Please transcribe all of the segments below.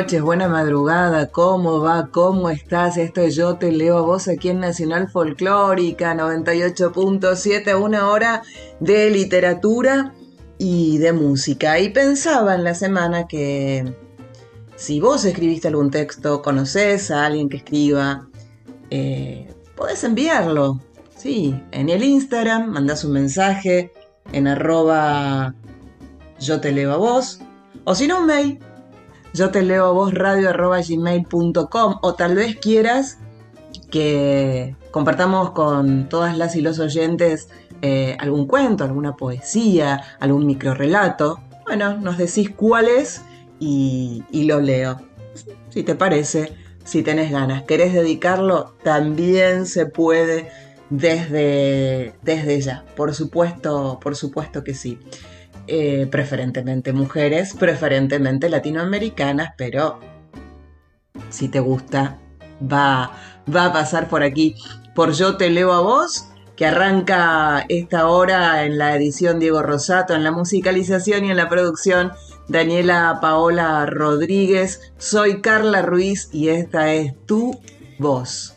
Noches, buena madrugada, ¿cómo va? ¿Cómo estás? Esto es Yo Te Leo a Vos aquí en Nacional Folclórica 98.7, una hora de literatura y de música. Y pensaba en la semana que si vos escribiste algún texto, conoces a alguien que escriba, eh, podés enviarlo, sí, en el Instagram, mandás un mensaje en arroba yo te leo a vos, o si no un mail yo te leo a vos radio.gmail.com o tal vez quieras que compartamos con todas las y los oyentes eh, algún cuento, alguna poesía, algún microrelato. Bueno, nos decís cuál es y, lo leo. Si te parece, si tenés ganas. ¿Querés dedicarlo? También se puede desde, desde ya. Por supuesto, por supuesto que sí. Eh, preferentemente mujeres, preferentemente latinoamericanas, pero si te gusta, va, va a pasar por aquí. Por Yo Te Leo a Vos, que arranca esta hora en la edición Diego Rosato, en la musicalización y en la producción Daniela Paola Rodríguez. Soy Carla Ruiz y esta es tu voz.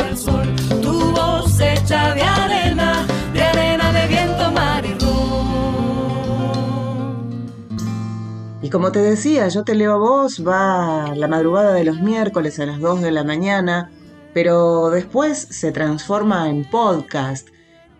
de arena, de arena de viento, mar y Y como te decía, yo te leo a vos, va la madrugada de los miércoles a las 2 de la mañana, pero después se transforma en podcast.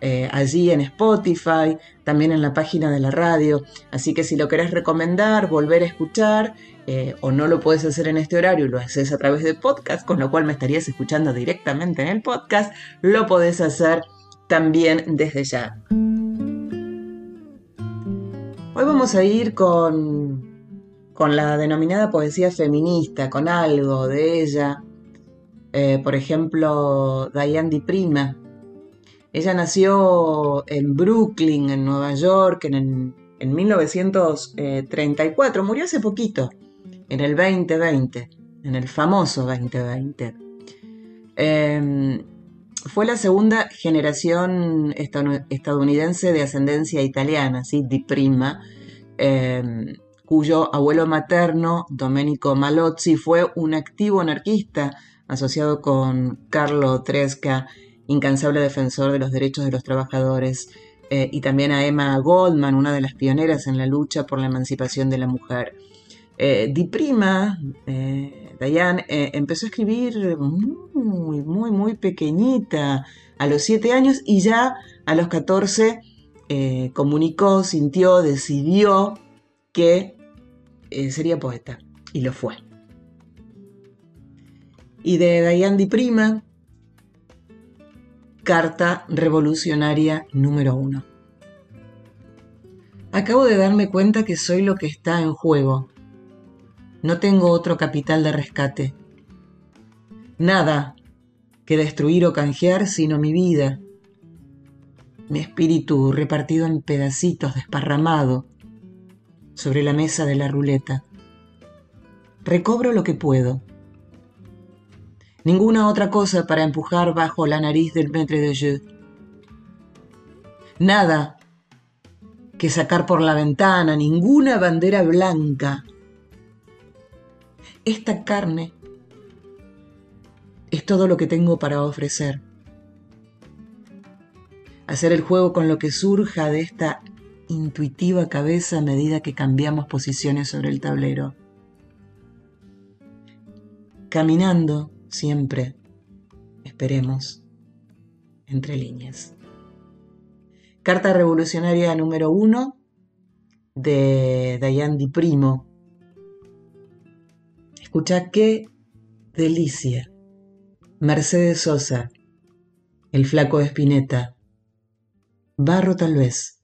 Eh, allí en Spotify, también en la página de la radio. Así que si lo querés recomendar, volver a escuchar, eh, o no lo puedes hacer en este horario lo haces a través de podcast, con lo cual me estarías escuchando directamente en el podcast, lo podés hacer también desde ya. Hoy vamos a ir con, con la denominada poesía feminista, con algo de ella. Eh, por ejemplo, Diane Di Prima. Ella nació en Brooklyn, en Nueva York, en, en 1934. Murió hace poquito en el 2020, en el famoso 2020. Em, fue la segunda generación estadounidense de ascendencia italiana, ¿sí? di prima, em, cuyo abuelo materno, Domenico Malozzi, fue un activo anarquista asociado con Carlo Tresca, incansable defensor de los derechos de los trabajadores, eh, y también a Emma Goldman, una de las pioneras en la lucha por la emancipación de la mujer. Eh, Di Prima, eh, Diane, eh, empezó a escribir muy, muy, muy pequeñita, a los 7 años, y ya a los 14 comunicó, sintió, decidió que sería poeta, y lo fue. Y de Diane Di Prima, Carta Revolucionaria número 1. Acabo de darme cuenta que soy lo que está en juego no tengo otro capital de rescate. Nada que destruir o canjear sino mi vida. mi espíritu repartido en pedacitos, desparramado, sobre la mesa de la ruleta. Recobro lo que puedo. Ninguna otra cosa para empujar bajo la nariz del maître de jeu. Nada que sacar por la ventana, ninguna bandera blanca. Esta carne es todo lo que tengo para ofrecer. Hacer el juego con lo que surja de esta intuitiva cabeza a medida que cambiamos posiciones sobre el tablero. Caminando siempre, esperemos, entre líneas. Carta revolucionaria número uno de Diane Di Primo. Escucha qué delicia. Mercedes Sosa, El Flaco de Espineta, Barro tal vez.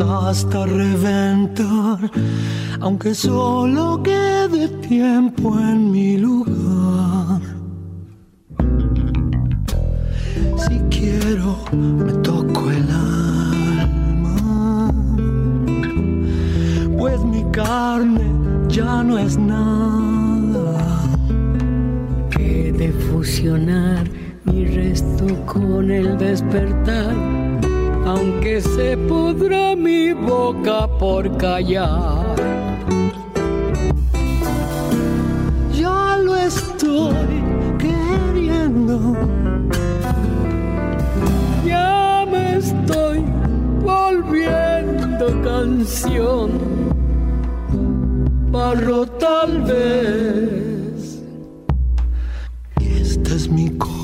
Hasta reventar, aunque solo quede tiempo en mi lugar. Si quiero, me toco el alma, pues mi carne ya no es nada. He de fusionar mi resto con el despertar, aunque se pudra mi boca por callar. Ya lo estoy queriendo. Ya me estoy volviendo canción, barro tal vez. Esta es mi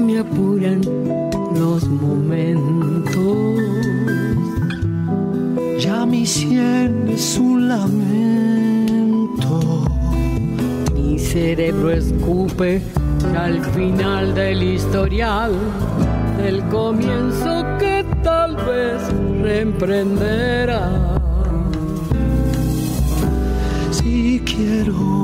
Me apuran los momentos Ya mi sien es un lamento. Mi cerebro escupe al final del historial, del comienzo que tal vez reemprenderá. Si quiero,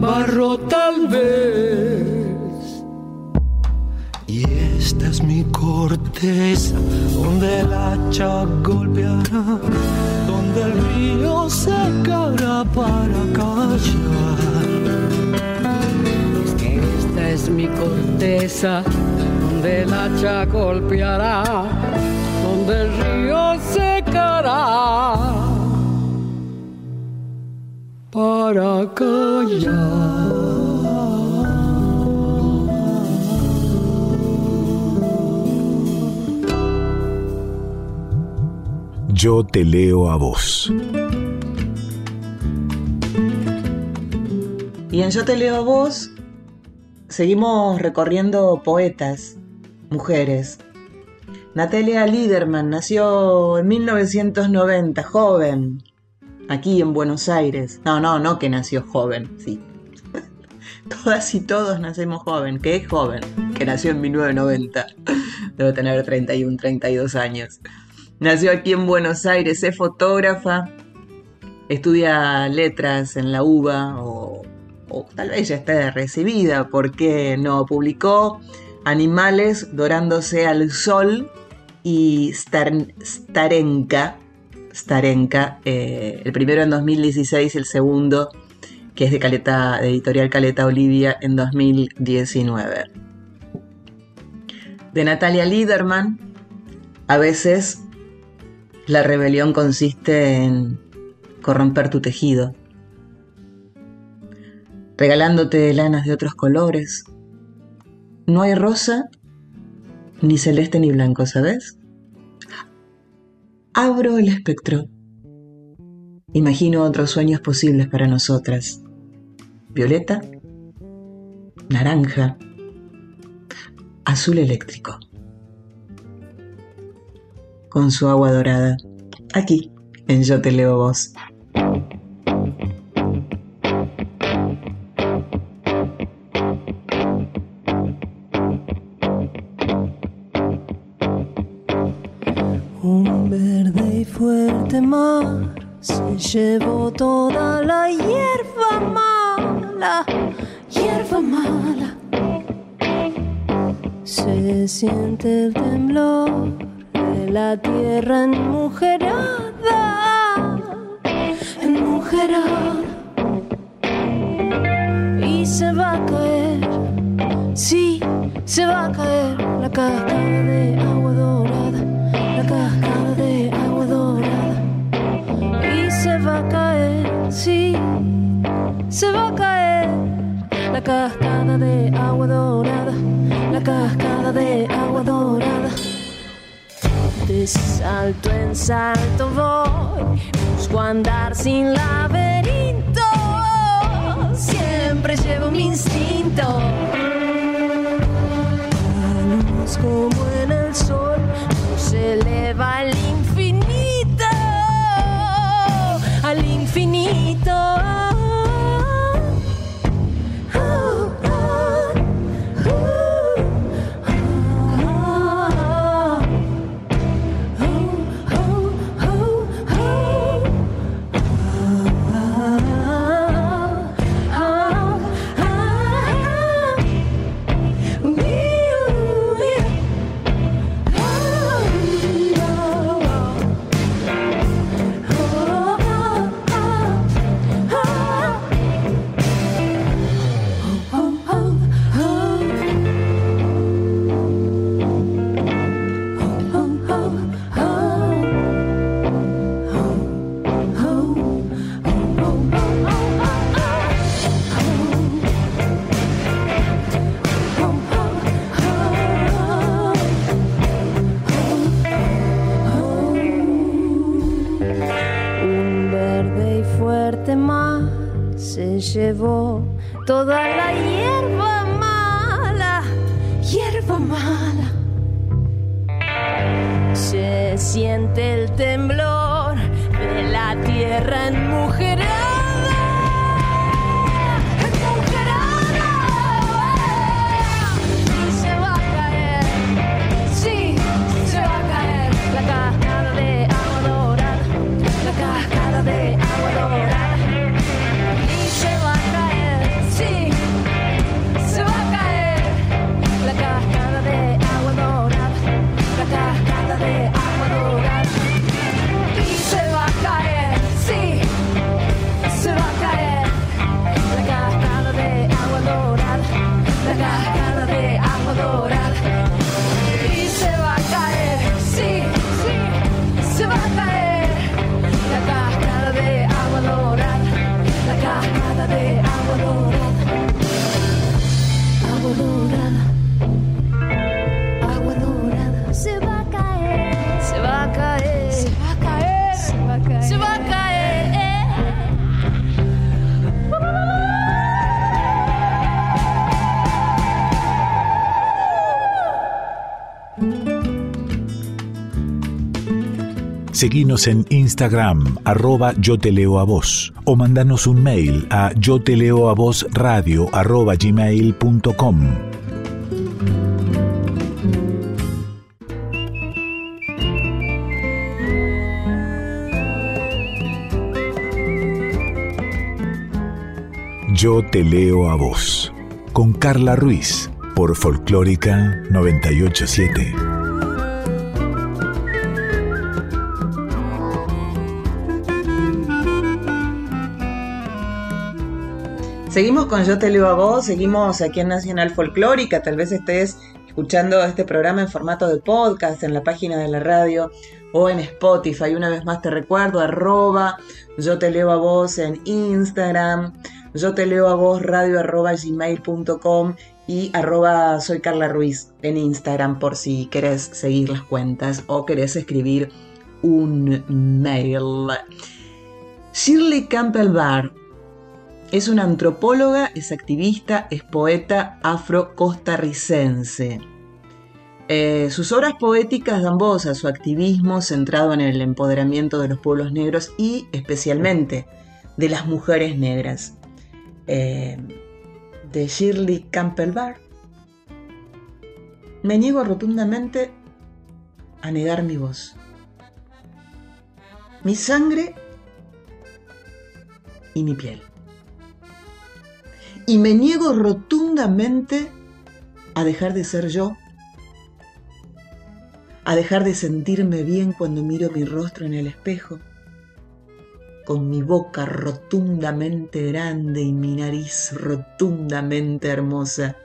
barro tal vez. Y esta es mi corteza, donde el hacha golpeará, donde el río secará para callar. Es que esta es mi corteza, donde el hacha golpeará, donde el río secará para callar. Yo te leo a vos. Y en Yo te leo a vos, seguimos recorriendo poetas, mujeres. Natalia Liederman nació en 1990, joven, aquí en Buenos Aires. No, no, no que nació joven, sí. todas y todos nacemos joven, que es joven, que nació en 1990. Debe tener 31, 32 años. Nació aquí en Buenos Aires, es fotógrafa, estudia letras en la UBA o, tal vez ya esté recibida, porque no? Publicó Animales dorándose al sol y Starenka, Starenka eh, el primero en 2016, el segundo que es de, Caleta, de editorial Caleta Olivia en 2019. De Natalia Liederman, a veces la rebelión consiste en corromper tu tejido, regalándote lanas de otros colores. No hay rosa, ni celeste ni blanco, ¿sabes? Abro el espectro. Imagino otros sueños posibles para nosotras violeta, naranja, azul eléctrico. Con su agua dorada, aquí en Yo Te Leo Vos. Se llevó toda la hierba mar la hierba mala. Se siente el temblor de la tierra enmujerada, enmujerada. Y se va a caer, sí, se va a caer la cascada de cascada de agua dorada, la cascada de agua dorada. De salto en salto voy, busco andar sin laberinto, siempre llevo mi instinto. La como en el sol, se eleva al infinito, al infinito. Seguinos en Instagram, arroba yo te leo a vos, o mandanos un mail a yo te leo a vos radio arroba. Yo te leo a vos, con Carla Ruiz, por Folclórica 987. Seguimos con Yo te leo a vos, seguimos aquí en Nacional Folclórica, tal vez estés escuchando este programa en formato de podcast en la página de la radio o en Spotify. Una vez más te recuerdo, arroba, yo te leo a vos en Instagram, yo te leo a vos radio arroba gmail.com y arroba soy Carla Ruiz en Instagram por si querés seguir las cuentas o querés escribir un mail. Shirley Campbell Barr es una antropóloga, es activista, es poeta afro-costarricense. Eh, sus obras poéticas dan voz a su activismo centrado en el empoderamiento de los pueblos negros y especialmente de las mujeres negras. Eh, de Shirley Campbell Barr. Me niego rotundamente a negar mi voz. Mi sangre y mi piel. Y me niego rotundamente a dejar de ser yo, a dejar de sentirme bien cuando miro mi rostro en el espejo, con mi boca rotundamente grande y mi nariz rotundamente hermosa,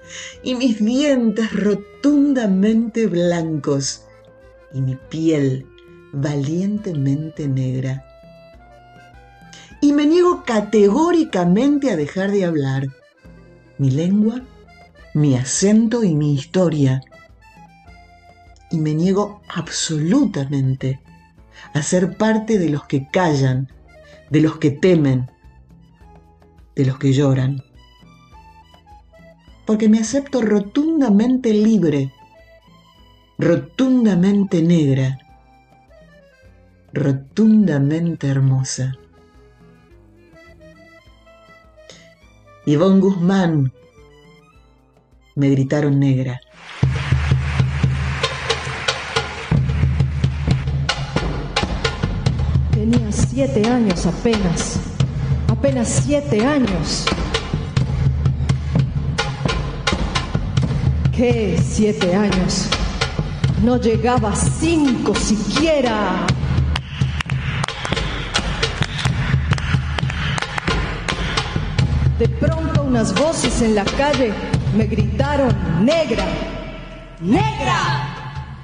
y mis dientes rotundamente blancos, y mi piel valientemente negra. Y me niego categóricamente a dejar de hablar mi lengua, mi acento y mi historia. Y me niego absolutamente a ser parte de los que callan, de los que temen, de los que lloran. Porque me acepto rotundamente libre, rotundamente negra, rotundamente hermosa. Ivonne Guzmán, me gritaron negra. Tenía siete años apenas, apenas siete años. ¿Qué siete años? No llegaba cinco siquiera. De pronto unas voces en la calle me gritaron negra, negra,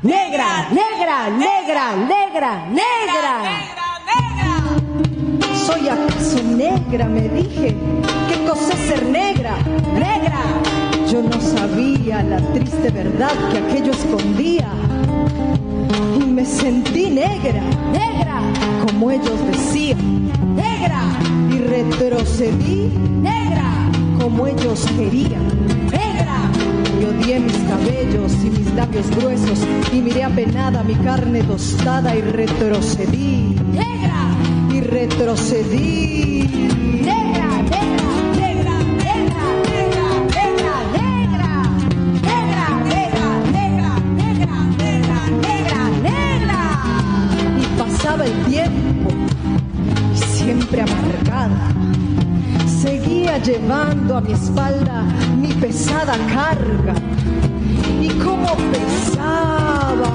negra, negra, negra, negra, negra. ¿Soy acaso negra? Me dije. ¿Qué cosa es ser negra? Negra. Yo no sabía la triste verdad que aquello escondía. Me sentí negra, negra, como ellos decían, negra. Y retrocedí, negra, como ellos querían, negra. Y odié mis cabellos y mis labios gruesos y miré apenada mi carne tostada y retrocedí, negra. Y retrocedí, negra, El tiempo y siempre amargada. Seguía llevando a mi espalda mi pesada carga. Y cómo pesaba.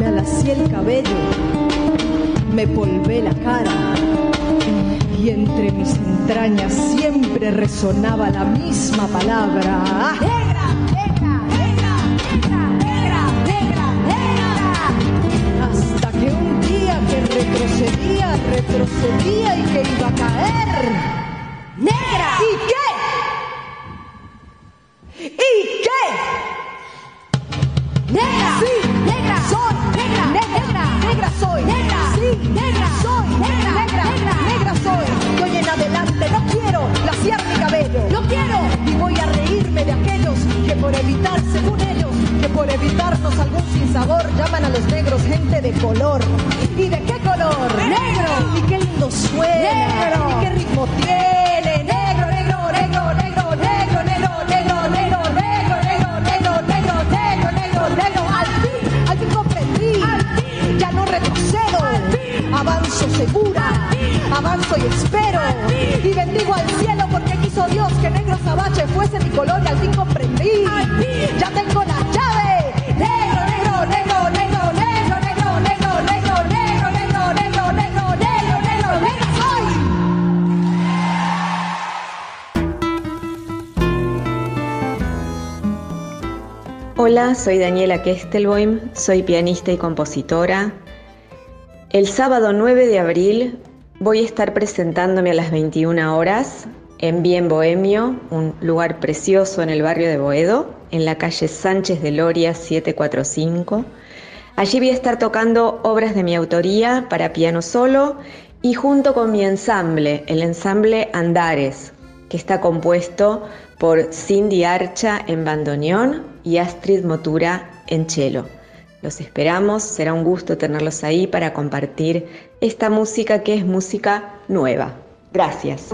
Me alacé el cabello, me polvé la cara y entre mis entrañas siempre resonaba la misma palabra. ¡Negra, retrocedía, retrocedía y que iba a caer. ¡Negra! ¿Y qué? Soy Daniela Kestelboim, soy pianista y compositora. El sábado 9 de abril voy a estar presentándome a las 21 horas en Bien Bohemio, un lugar precioso en el barrio de Boedo, en la calle Sánchez de Loria 745. Allí voy a estar tocando obras de mi autoría para piano solo y junto con mi ensamble, el ensamble Andares, que está compuesto por Cindy Archa en bandoneón y Astrid Motura en cello. Los esperamos, será un gusto tenerlos ahí para compartir esta música que es música nueva. Gracias.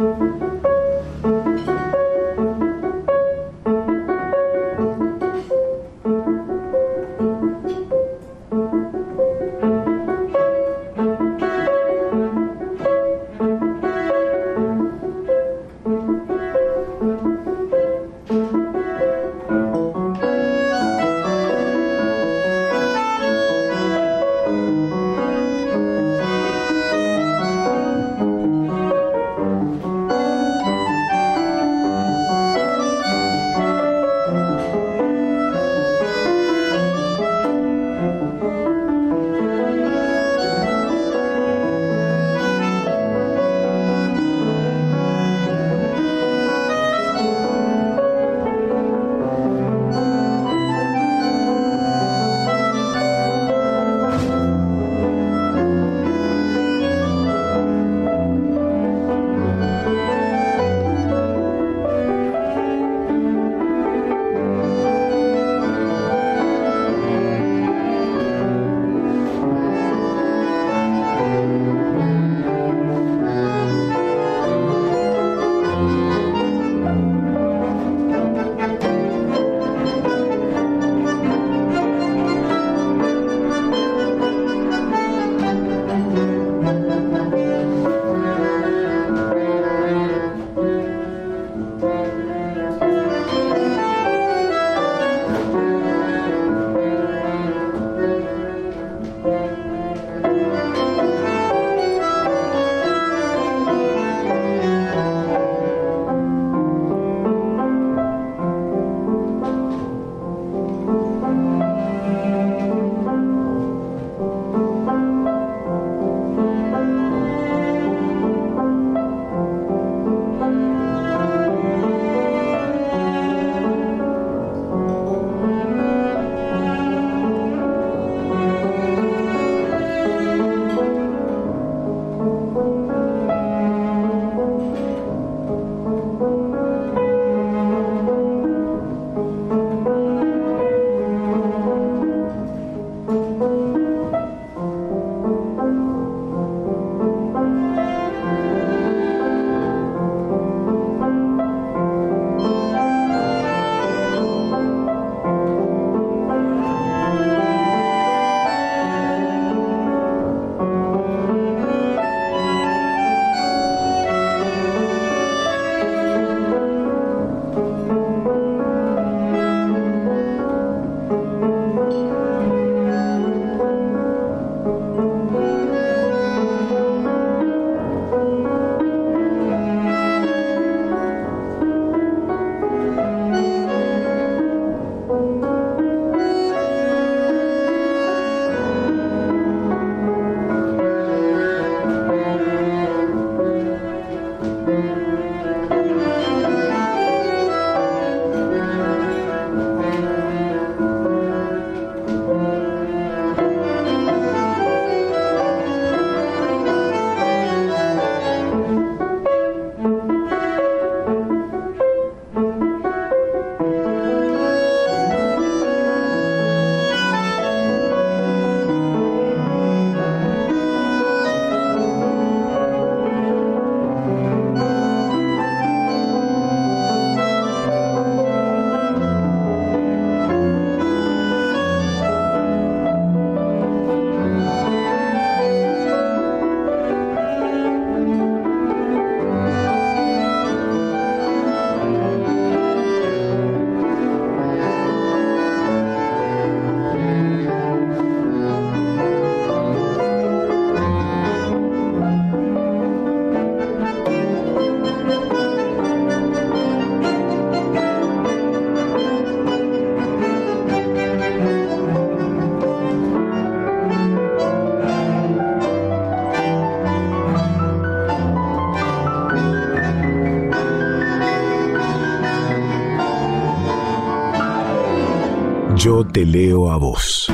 Te leo a vos.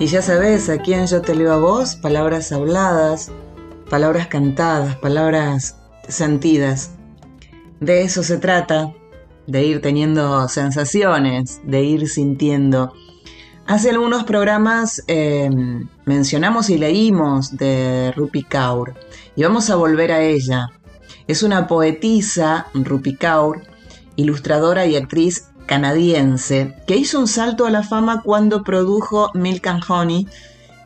Y ya sabes, aquí en Yo te leo a vos, palabras habladas, palabras cantadas, palabras sentidas. De eso se trata, de ir teniendo sensaciones, de ir sintiendo. Hace algunos programas em, mencionamos y leímos de Rupi Kaur y vamos a volver a ella. Es una poetisa, Rupi Kaur, ilustradora y actriz canadiense, que hizo un salto a la fama cuando produjo Milk and Honey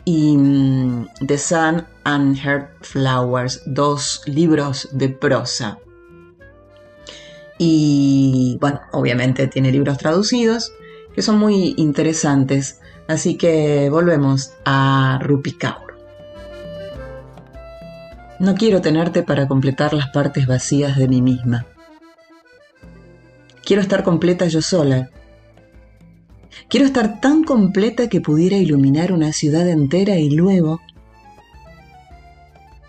y mm, The Sun and Her Flowers, dos libros de prosa. Y bueno, obviamente tiene libros traducidos que son muy interesantes, así que volvemos a Rupi Kaur. No quiero tenerte para completar las partes vacías de mí misma. Quiero estar completa yo sola. Quiero estar tan completa que pudiera iluminar una ciudad entera y luego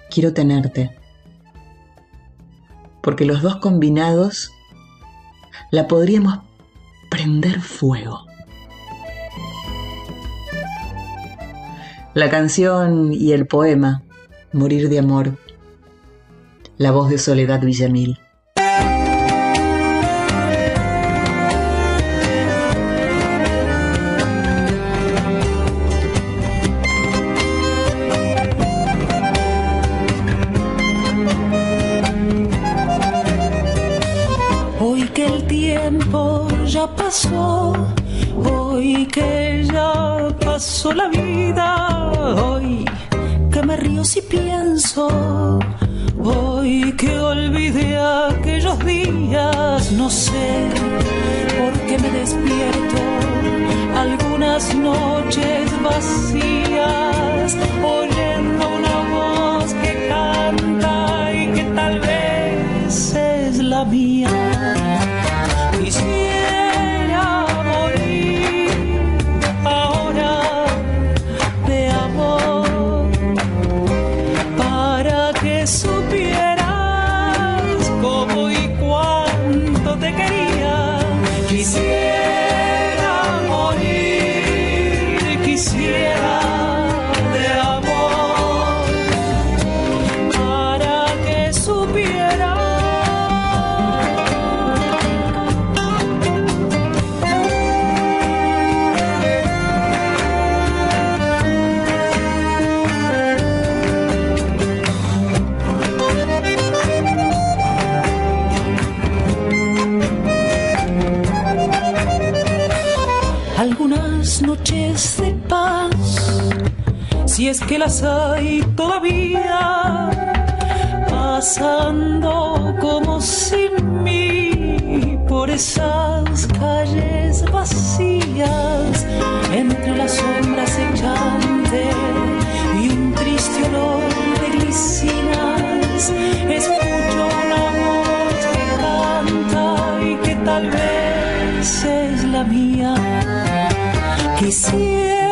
quiero tenerte. Porque los dos combinados la podríamos prender fuego. La canción y el poema Morir de amor. La voz de Soledad Villamil. Vacías, es que las hay todavía, pasando como sin mí por esas calles vacías, entre las sombras echantes y un triste olor de glicinas, escucho una voz que canta y que tal vez es la mía. Quisiera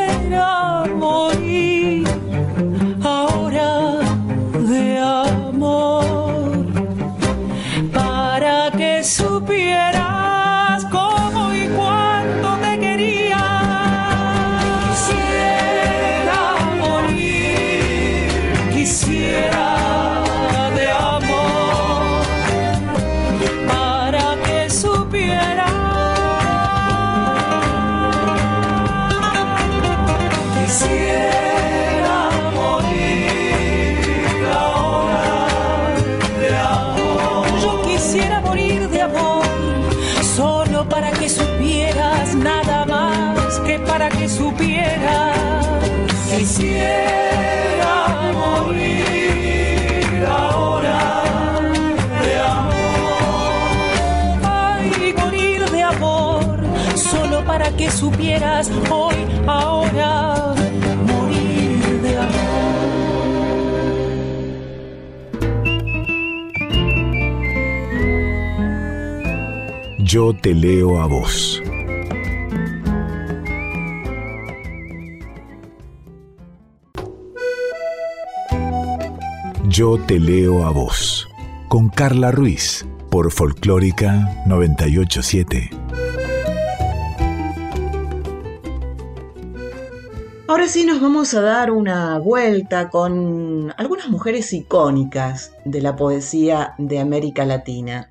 que supieras hoy, ahora, morir de amor. Yo te leo a vos. Yo te leo a vos. Con Carla Ruiz por Folclórica 987. Sí nos vamos a dar una vuelta con algunas mujeres icónicas de la poesía de América Latina.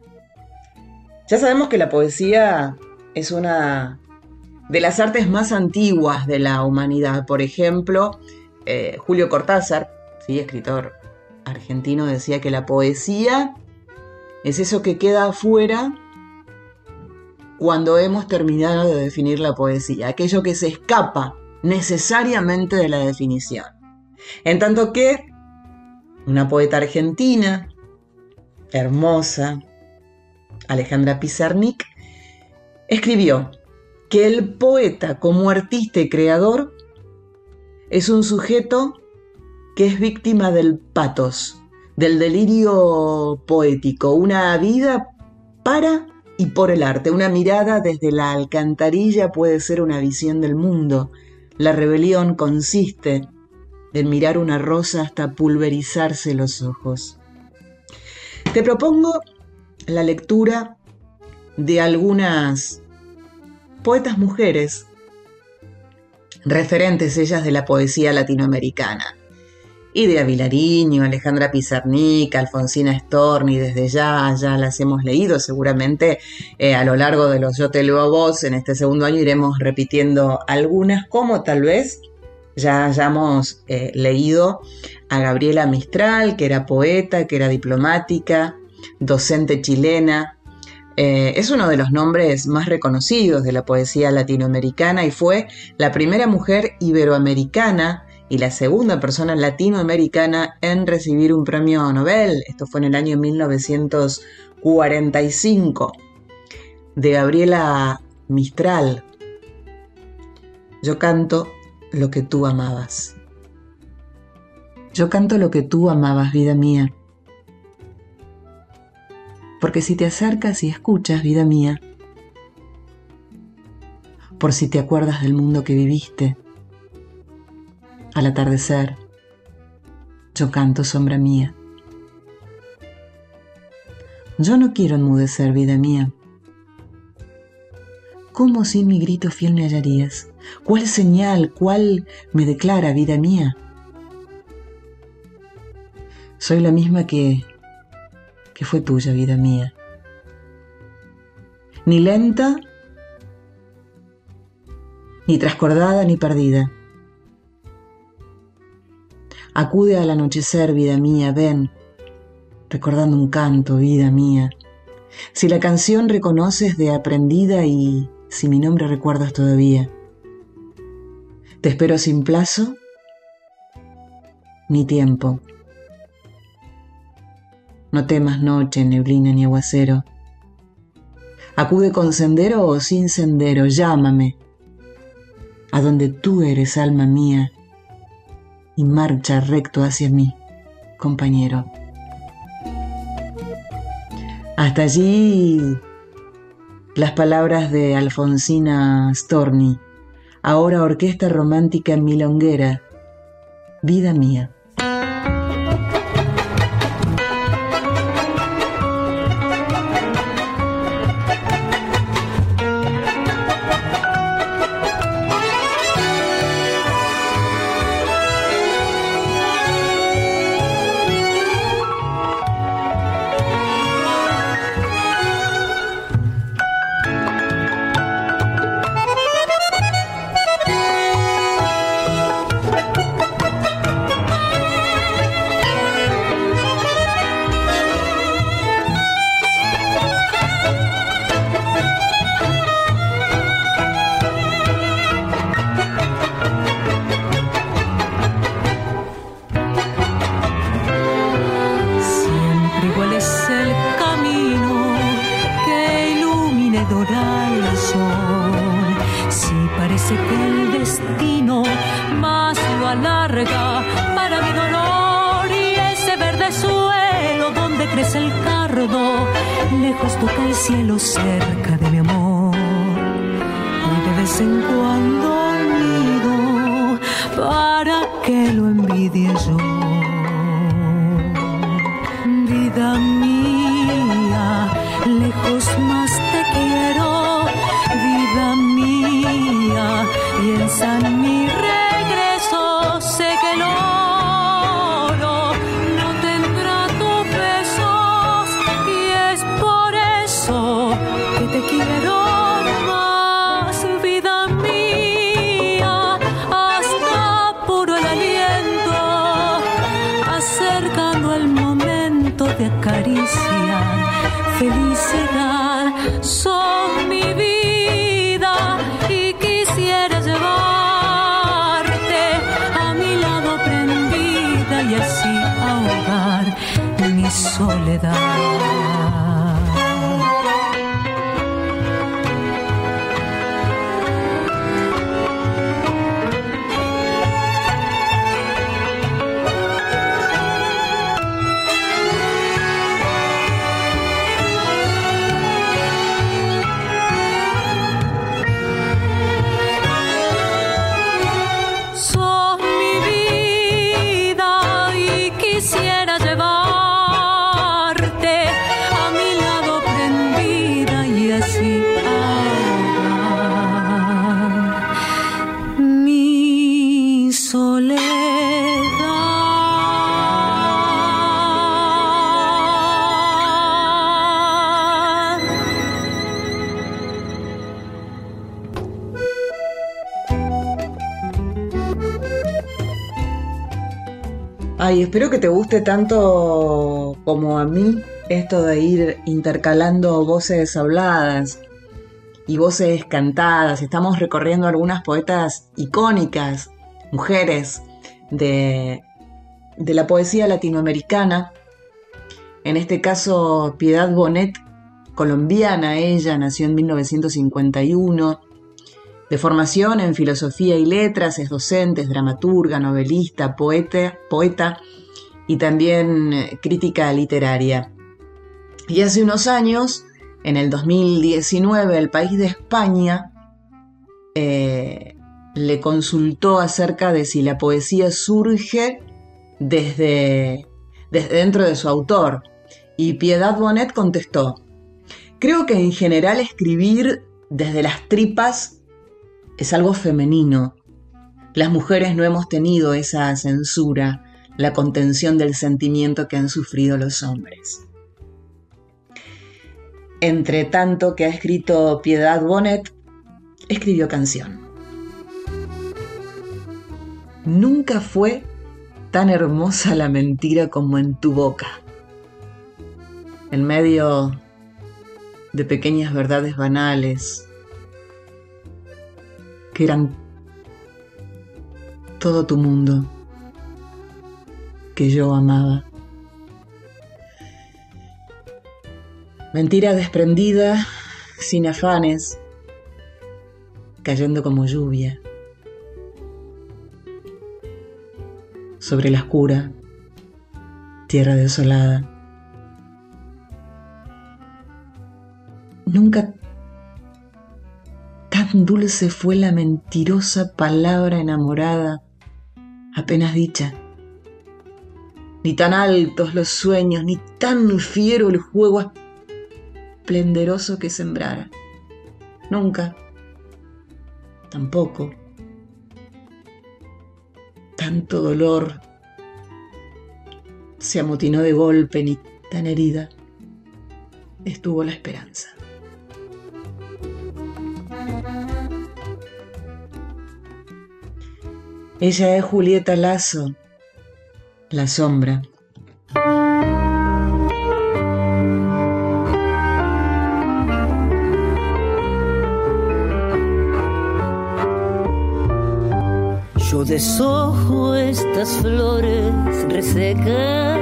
Ya sabemos que la poesía es una de las artes más antiguas de la humanidad. Por ejemplo, eh, Julio Cortázar, ¿sí? escritor argentino, decía que la poesía es eso que queda afuera cuando hemos terminado de definir la poesía, aquello que se escapa necesariamente de la definición. En tanto que una poeta argentina, hermosa, Alejandra Pizarnik, escribió que el poeta como artista y creador es un sujeto que es víctima del patos, del delirio poético, una vida para y por el arte, una mirada desde la alcantarilla puede ser una visión del mundo. La rebelión consiste en mirar una rosa hasta pulverizarse los ojos. Te propongo la lectura de algunas poetas mujeres, referentes ellas de la poesía latinoamericana. Idea Vilariño, Alejandra Pizarnik, Alfonsina Storni, desde ya, ya las hemos leído, seguramente eh, a lo largo de los Yo te leo a vos, en este segundo año iremos repitiendo algunas, como tal vez ya hayamos eh, leído a Gabriela Mistral, que era poeta, que era diplomática, docente chilena, eh, es uno de los nombres más reconocidos de la poesía latinoamericana y fue la primera mujer iberoamericana y la segunda persona latinoamericana en recibir un premio Nobel. Esto fue en el año 1945. De Gabriela Mistral. Yo canto lo que tú amabas. Yo canto lo que tú amabas, vida mía porque si te acercas y escuchas, vida mía, por si te acuerdas del mundo que viviste, al atardecer, yo canto sombra mía. Yo no quiero enmudecer, vida mía. ¿Cómo sin mi grito fiel me hallarías? ¿Cuál señal, cuál me declara, vida mía? Soy la misma que que fue tuya, vida mía. Ni lenta, ni trascordada, ni perdida. Acude al anochecer, vida mía, ven, recordando un canto, vida mía. Si la canción reconoces de aprendida y si mi nombre recuerdas todavía. Te espero sin plazo ni tiempo. No temas noche, neblina ni aguacero. Acude con sendero o sin sendero, llámame, a donde tú eres alma mía, y marcha recto hacia mí, compañero. Hasta allí las palabras de Alfonsina Storni, ahora orquesta romántica milonguera, vida mía. Ay, espero que te guste tanto como a mí esto de ir intercalando voces habladas y voces cantadas. Estamos recorriendo algunas poetas icónicas, mujeres de, de la poesía latinoamericana. En este caso, Piedad Bonet, colombiana, ella nació en 1951. De formación en filosofía y letras, es docente, es dramaturga, novelista, poeta, y también eh, crítica literaria. Y hace unos años, en el 2019, el país de España eh, le consultó acerca de si la poesía surge desde, desde dentro de su autor. Y Piedad Bonet contestó, creo que en general escribir desde las tripas es algo femenino. Las mujeres no hemos tenido esa censura, la contención del sentimiento que han sufrido los hombres. Entre tanto que ha escrito Piedad Bonet, escribió canción. Nunca fue tan hermosa la mentira como en tu boca. En medio de pequeñas verdades banales, que eran todo tu mundo que yo amaba. Mentira desprendida, sin afanes, cayendo como lluvia sobre la oscura tierra desolada. Nunca dulce fue la mentirosa palabra enamorada, apenas dicha. Ni tan altos los sueños, ni tan fiero el juego esplendoroso que sembrara. Nunca, tampoco, tanto dolor se amotinó de golpe, ni tan herida estuvo la esperanza. Ella es Julieta Lazo, la sombra. Yo deshojo estas flores resecas,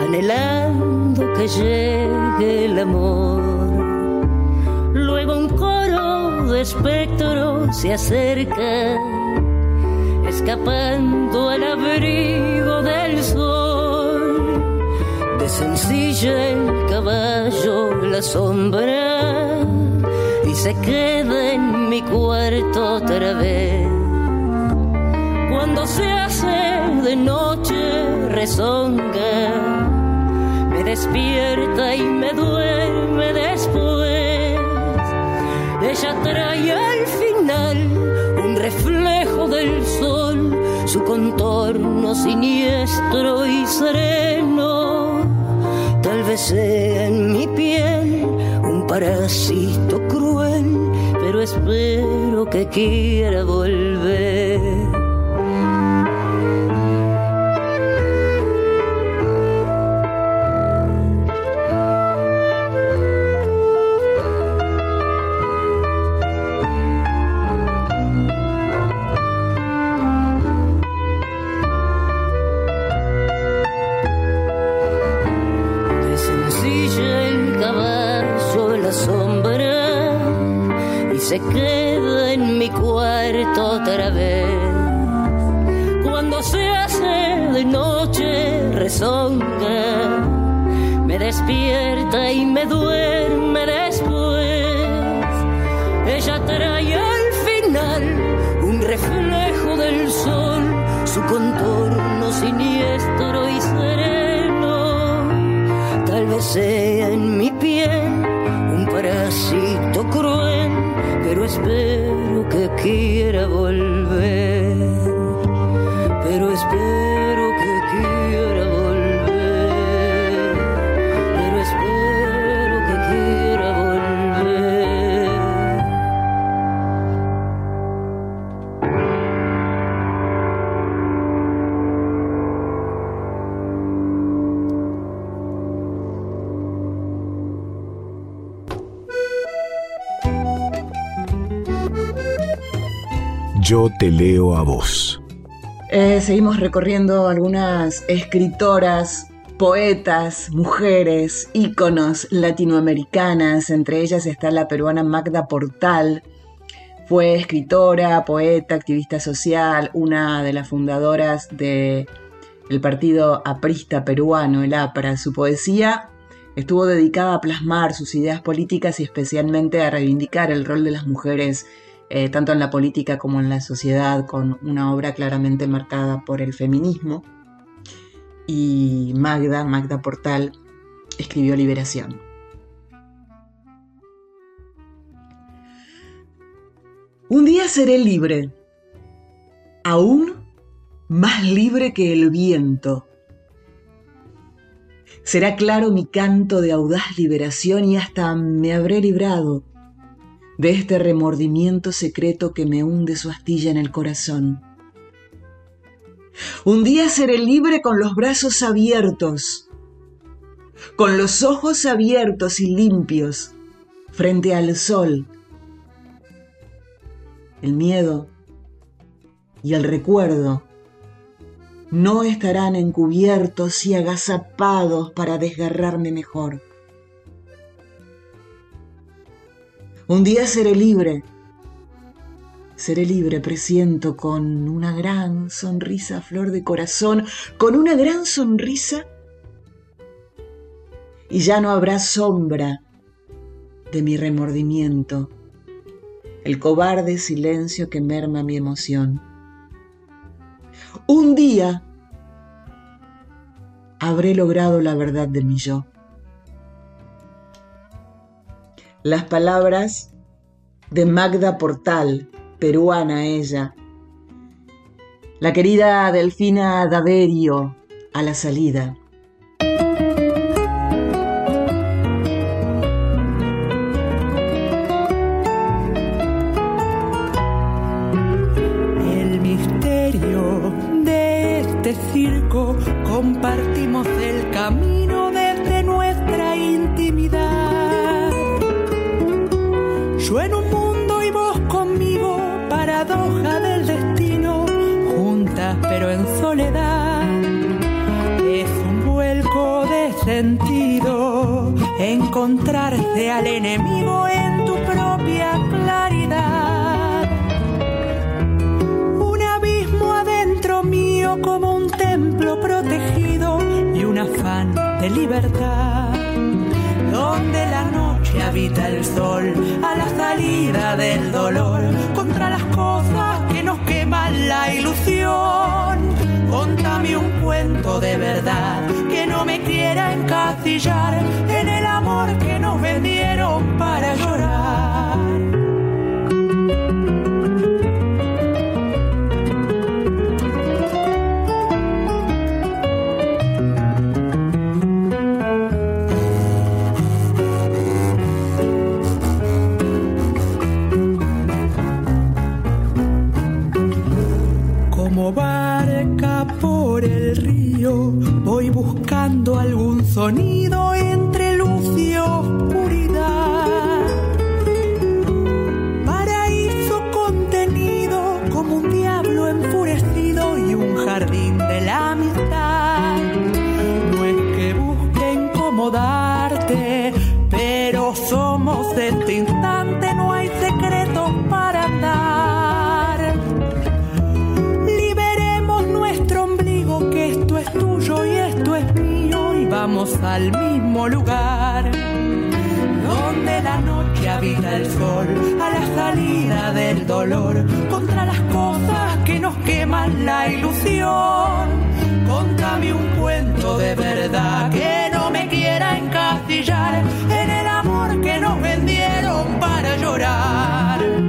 anhelando que llegue el amor. Luego un coro de espectros se acerca, escapando al abrigo del sol. De sencilla el caballo, la sombra, y se queda en mi cuarto otra vez. Cuando se hace de noche rezonga, me despierta y me duerme después. Ella trae al final un su contorno siniestro y sereno. Tal vez sea en mi piel un parásito cruel, pero espero que quiera volver. Te leo a vos. Eh, seguimos recorriendo algunas escritoras, poetas, mujeres, íconos latinoamericanas. Entre ellas está la peruana Magda Portal. Fue escritora, poeta, activista social, una de las fundadoras del partido aprista peruano, el APRA. Su poesía estuvo dedicada a plasmar sus ideas políticas y especialmente a reivindicar el rol de las mujeres eh, tanto en la política como en la sociedad, con una obra claramente marcada por el feminismo. Y Magda, Magda Portal, escribió Liberación. Un día seré libre, aún más libre que el viento. Será claro mi canto de audaz liberación y hasta me habré librado de este remordimiento secreto que me hunde su astilla en el corazón. Un día seré libre con los brazos abiertos, con los ojos abiertos y limpios frente al sol. El miedo y el recuerdo no estarán encubiertos y agazapados para desgarrarme mejor. Un día seré libre. Seré libre, presiento, con una gran sonrisa flor de corazón, con una gran sonrisa. Y ya no habrá sombra de mi remordimiento, el cobarde silencio que merma mi emoción. Un día habré logrado la verdad de mi yo. Las palabras de Magda Portal, peruana ella, la querida Delfina Daverio a la salida. El misterio de este circo compartimos el camino encontrarse al enemigo en tu propia claridad. Un abismo adentro mío como un templo protegido y un afán de libertad. Donde la noche habita el sol a la salida del dolor contra las cosas que nos queman la ilusión. Contame un cuento de verdad no me quiera encasillar en el amor que nos vendieron para llorar. Al mismo lugar. Donde la noche habita el sol, a la salida del dolor, contra las cosas que nos queman la ilusión. Contame un cuento de verdad que no me quiera encastillar en el amor que nos vendieron para llorar.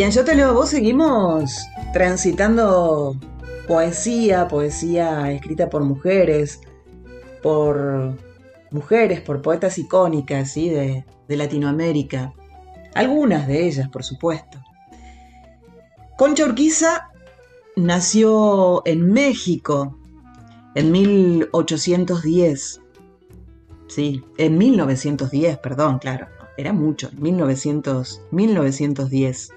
Y en Yo te leo vos seguimos transitando poesía, poesía escrita por mujeres, por mujeres, por poetas icónicas ¿sí? de, de Latinoamérica. Algunas de ellas, por supuesto. Concha Urquiza nació en México en 1810. Sí, en 1910, perdón, claro. Era mucho, en 1900, 1910.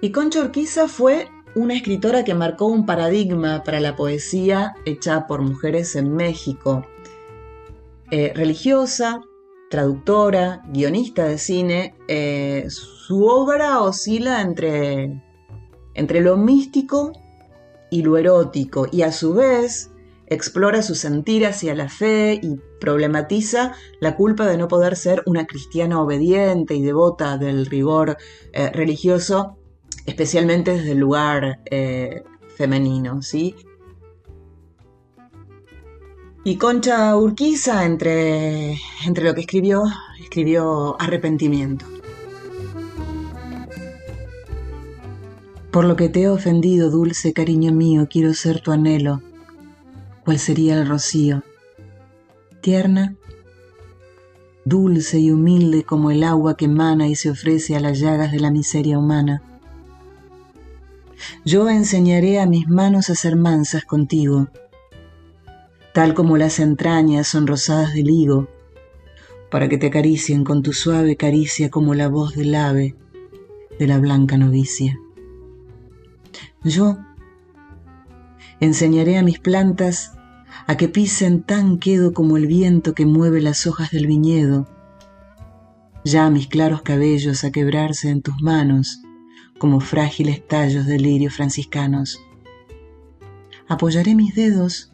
Y Concha Urquiza fue una escritora que marcó un paradigma para la poesía hecha por mujeres en México. Eh, religiosa, traductora, guionista de cine, eh, su obra oscila entre, entre lo místico y lo erótico, y a su vez explora su sentir hacia la fe y problematiza la culpa de no poder ser una cristiana obediente y devota del rigor eh, religioso especialmente desde el lugar eh, femenino, ¿sí? Y Concha Urquiza, entre, entre lo que escribió, escribió arrepentimiento. Por lo que te he ofendido, dulce cariño mío, quiero ser tu anhelo. ¿Cuál sería el rocío? Tierna, dulce y humilde como el agua que emana y se ofrece a las llagas de la miseria humana. Yo enseñaré a mis manos a ser mansas contigo, tal como las entrañas son rosadas del higo, para que te acaricien con tu suave caricia como la voz del ave de la blanca novicia. Yo enseñaré a mis plantas a que pisen tan quedo como el viento que mueve las hojas del viñedo, ya mis claros cabellos a quebrarse en tus manos, como frágiles tallos de lirio franciscanos. Apoyaré mis dedos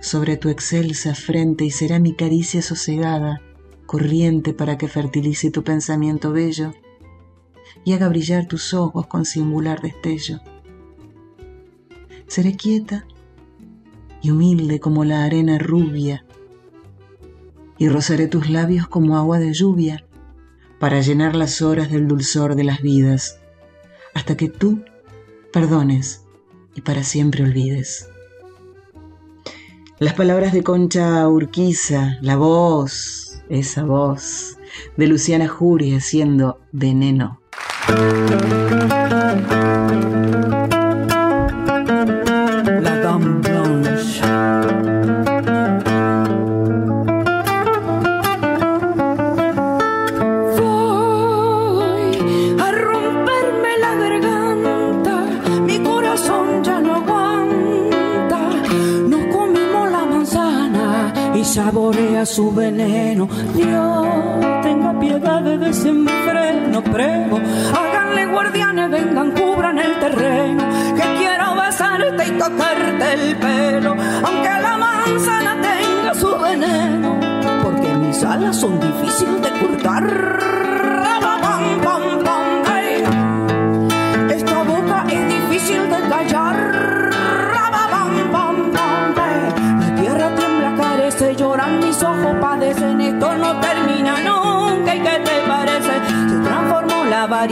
sobre tu excelsa frente y será mi caricia sosegada, corriente para que fertilice tu pensamiento bello y haga brillar tus ojos con singular destello. Seré quieta y humilde como la arena rubia y rozaré tus labios como agua de lluvia para llenar las horas del dulzor de las vidas hasta que tú perdones y para siempre olvides. Las palabras de Concha Urquiza, la voz, esa voz de Luciana Jury haciendo veneno. Saborea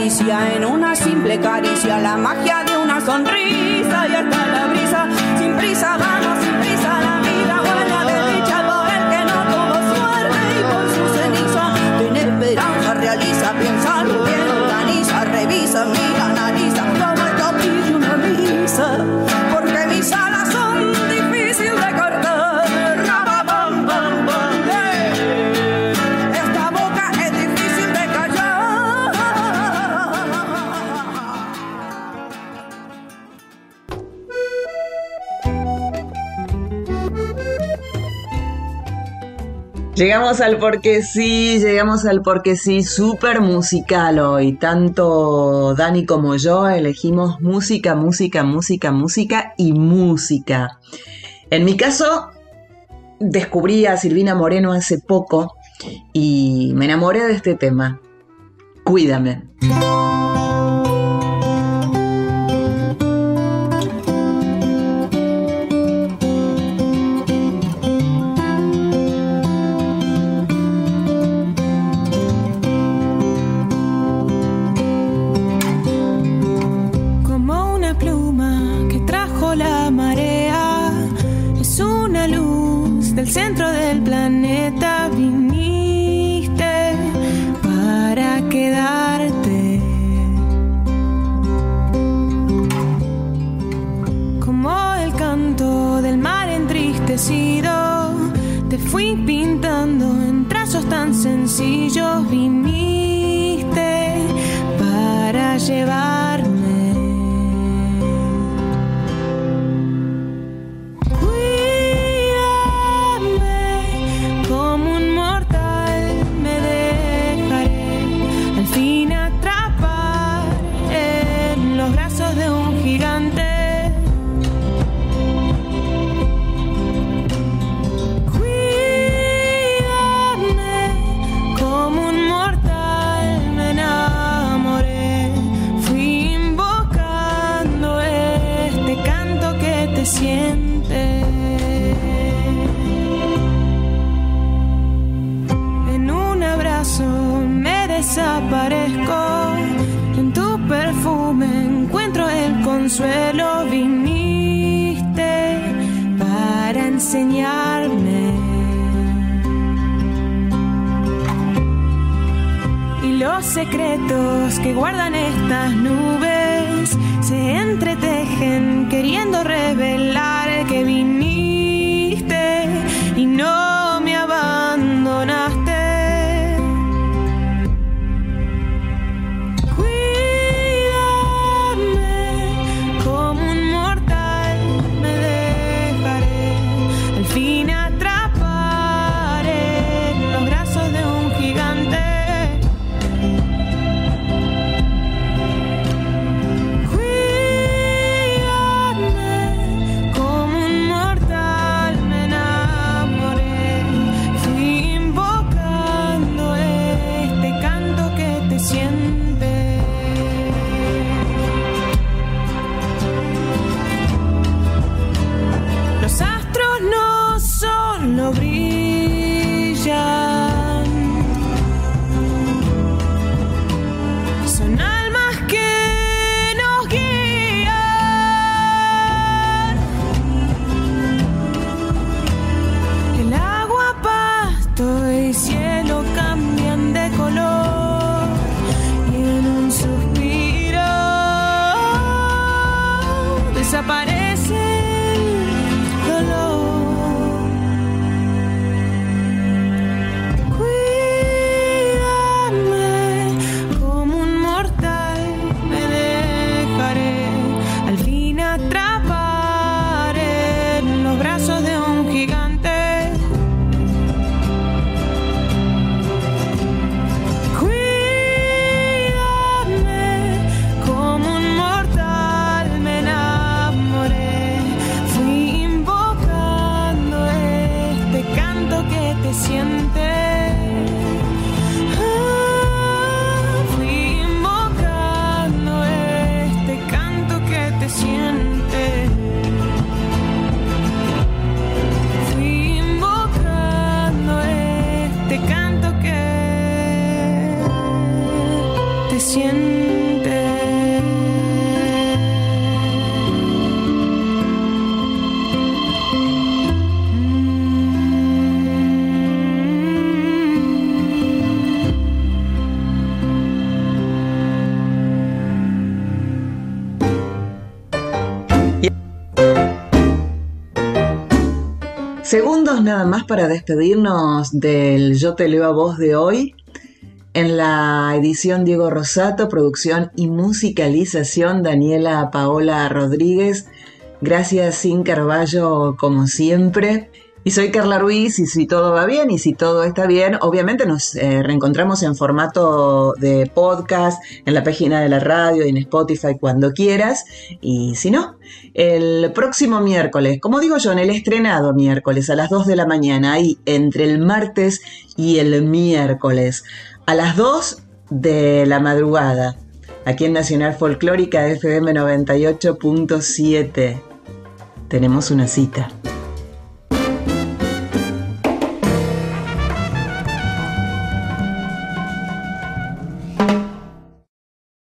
en una simple caricia, la magia de una sonrisa y hasta la brisa. Sin prisa, vamos, sin prisa, la vida buena de dicha por el que no tuvo suerte y por su ceniza. Tiene esperanza, realiza, piensa bien, organiza, revisa, mira, analiza, como esto pide una misa. Llegamos al porque sí, llegamos al porque sí, súper musical hoy. Tanto Dani como yo elegimos música, música, música, música y música. En mi caso, descubrí a Silvina Moreno hace poco y me enamoré de este tema. Cuídame. Los secretos que guardan estas nubes. Se entretejen queriendo revelar que viniste y no nada más para despedirnos del Yo te leo a voz de hoy. En la edición Diego Rosato, producción y musicalización Daniela Paola Rodríguez. Gracias Sin Carballo como siempre. Y soy Carla Ruiz y si todo va bien y si todo está bien, obviamente nos eh, reencontramos en formato de podcast, en la página de la radio y en Spotify cuando quieras. Y si no, el próximo miércoles, como digo yo, en el estrenado miércoles a las 2 de la mañana, ahí entre el martes y el miércoles, a las 2 de la madrugada, aquí en Nacional Folclórica FM 98.7. Tenemos una cita.